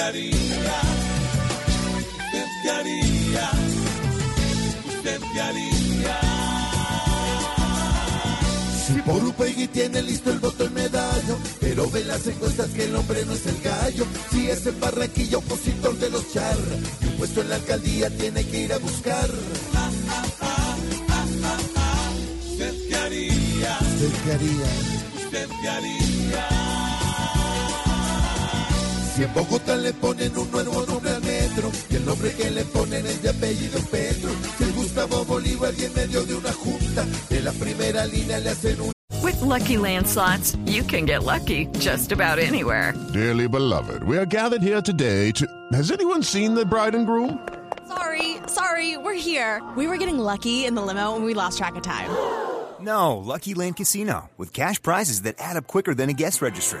Haría? ¿Usted qué haría? ¿Usted qué haría? Si por Upegui tiene listo el voto el medallo, pero ve las encuestas que el hombre no es el gallo. Si es en Barranquilla opositor de los char, y un puesto en la alcaldía tiene que ir a buscar. ¿Usted qué haría? ¿Usted qué haría? ¿Usted qué haría? Si en Bogotá le ponen un nuevo nombre al metro y el nombre que le ponen es de apellido Petro, si el Gustavo Bolívar y en medio de una junta de la primera línea le hacen un With Lucky Land slots, you can get lucky just about anywhere. Dearly beloved, we are gathered here today to. Has anyone seen the bride and groom? Sorry, sorry, we're here. We were getting lucky in the limo and we lost track of time. No, Lucky Land Casino, with cash prizes that add up quicker than a guest registry.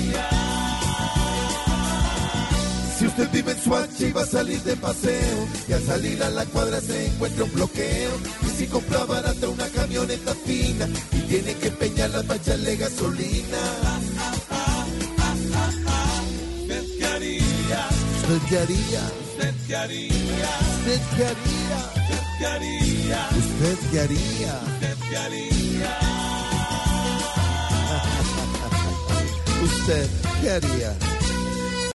Usted vive en y va a salir de paseo, y al salir a la cuadra se encuentra un bloqueo, y si compra barata una camioneta fina, y tiene que empeñarla para echarle gasolina. ¿Usted qué haría? ¿Usted qué haría? ¿Usted qué haría? ¿Usted qué haría? ¿Usted qué haría? ¿Usted qué haría? ¿Usted qué haría? ¿Usted qué haría?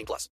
18 plus.